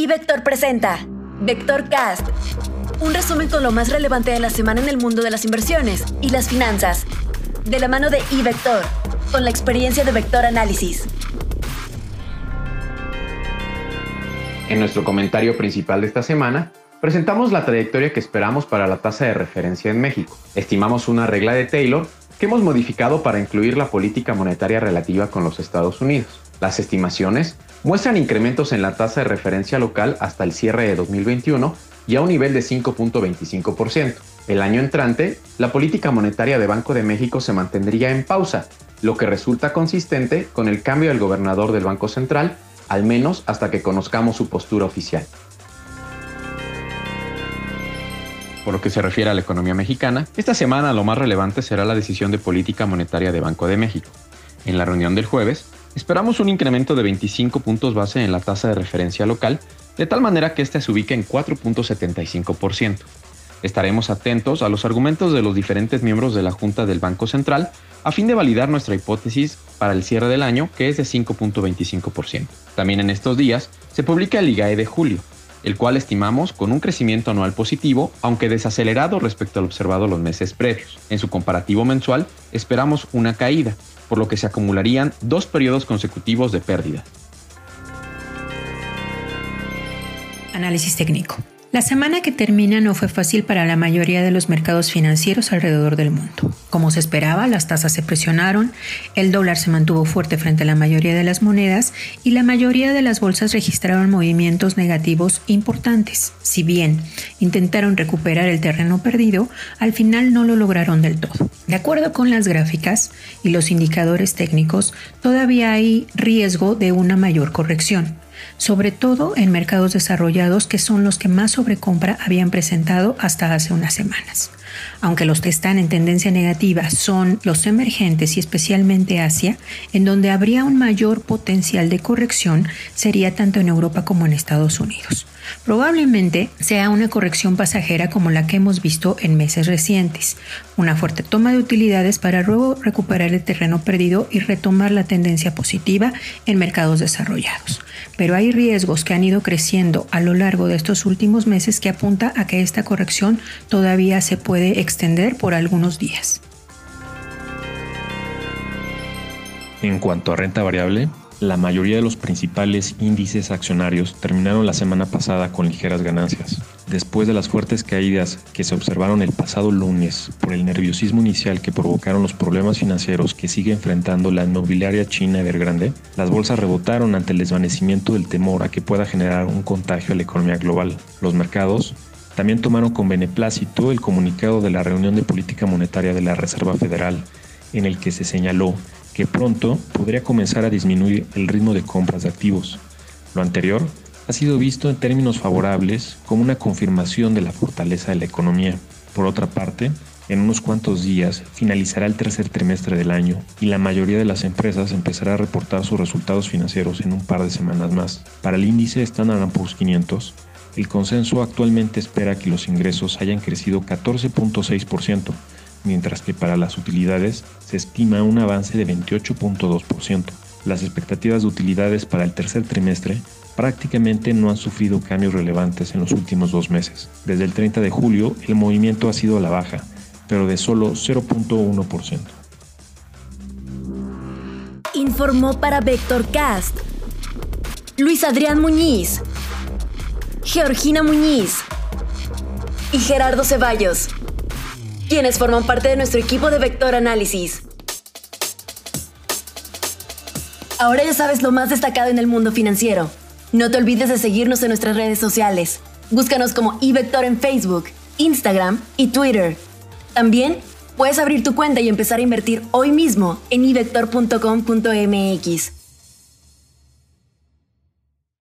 iVector presenta Vector Cast, un resumen con lo más relevante de la semana en el mundo de las inversiones y las finanzas, de la mano de iVector, con la experiencia de Vector Análisis. En nuestro comentario principal de esta semana, presentamos la trayectoria que esperamos para la tasa de referencia en México. Estimamos una regla de Taylor que hemos modificado para incluir la política monetaria relativa con los Estados Unidos. Las estimaciones muestran incrementos en la tasa de referencia local hasta el cierre de 2021 y a un nivel de 5.25%. El año entrante, la política monetaria de Banco de México se mantendría en pausa, lo que resulta consistente con el cambio del gobernador del Banco Central, al menos hasta que conozcamos su postura oficial. Por lo que se refiere a la economía mexicana, esta semana lo más relevante será la decisión de política monetaria de Banco de México. En la reunión del jueves, Esperamos un incremento de 25 puntos base en la tasa de referencia local, de tal manera que ésta se ubique en 4.75%. Estaremos atentos a los argumentos de los diferentes miembros de la Junta del Banco Central a fin de validar nuestra hipótesis para el cierre del año, que es de 5.25%. También en estos días se publica el IGAE de julio, el cual estimamos con un crecimiento anual positivo, aunque desacelerado respecto al observado los meses previos. En su comparativo mensual esperamos una caída, por lo que se acumularían dos periodos consecutivos de pérdida. Análisis técnico. La semana que termina no fue fácil para la mayoría de los mercados financieros alrededor del mundo. Como se esperaba, las tasas se presionaron, el dólar se mantuvo fuerte frente a la mayoría de las monedas y la mayoría de las bolsas registraron movimientos negativos importantes. Si bien intentaron recuperar el terreno perdido, al final no lo lograron del todo. De acuerdo con las gráficas y los indicadores técnicos, todavía hay riesgo de una mayor corrección sobre todo en mercados desarrollados que son los que más sobrecompra habían presentado hasta hace unas semanas. Aunque los que están en tendencia negativa son los emergentes y especialmente Asia, en donde habría un mayor potencial de corrección sería tanto en Europa como en Estados Unidos. Probablemente sea una corrección pasajera como la que hemos visto en meses recientes, una fuerte toma de utilidades para luego recuperar el terreno perdido y retomar la tendencia positiva en mercados desarrollados. Pero hay riesgos que han ido creciendo a lo largo de estos últimos meses que apunta a que esta corrección todavía se puede extender por algunos días. En cuanto a renta variable, la mayoría de los principales índices accionarios terminaron la semana pasada con ligeras ganancias. Después de las fuertes caídas que se observaron el pasado lunes por el nerviosismo inicial que provocaron los problemas financieros que sigue enfrentando la inmobiliaria china Evergrande, las bolsas rebotaron ante el desvanecimiento del temor a que pueda generar un contagio a la economía global. Los mercados también tomaron con beneplácito el comunicado de la reunión de política monetaria de la Reserva Federal, en el que se señaló que pronto podría comenzar a disminuir el ritmo de compras de activos. Lo anterior ha sido visto en términos favorables como una confirmación de la fortaleza de la economía. Por otra parte, en unos cuantos días finalizará el tercer trimestre del año y la mayoría de las empresas empezará a reportar sus resultados financieros en un par de semanas más. Para el índice Standard Poor's 500, el consenso actualmente espera que los ingresos hayan crecido 14.6%, mientras que para las utilidades se estima un avance de 28.2%. Las expectativas de utilidades para el tercer trimestre prácticamente no han sufrido cambios relevantes en los últimos dos meses. Desde el 30 de julio el movimiento ha sido a la baja, pero de solo 0.1%. Informó para Vectorcast Luis Adrián Muñiz, Georgina Muñiz y Gerardo Ceballos quienes forman parte de nuestro equipo de Vector Análisis. Ahora ya sabes lo más destacado en el mundo financiero. No te olvides de seguirnos en nuestras redes sociales. Búscanos como iVector en Facebook, Instagram y Twitter. También puedes abrir tu cuenta y empezar a invertir hoy mismo en ivector.com.mx.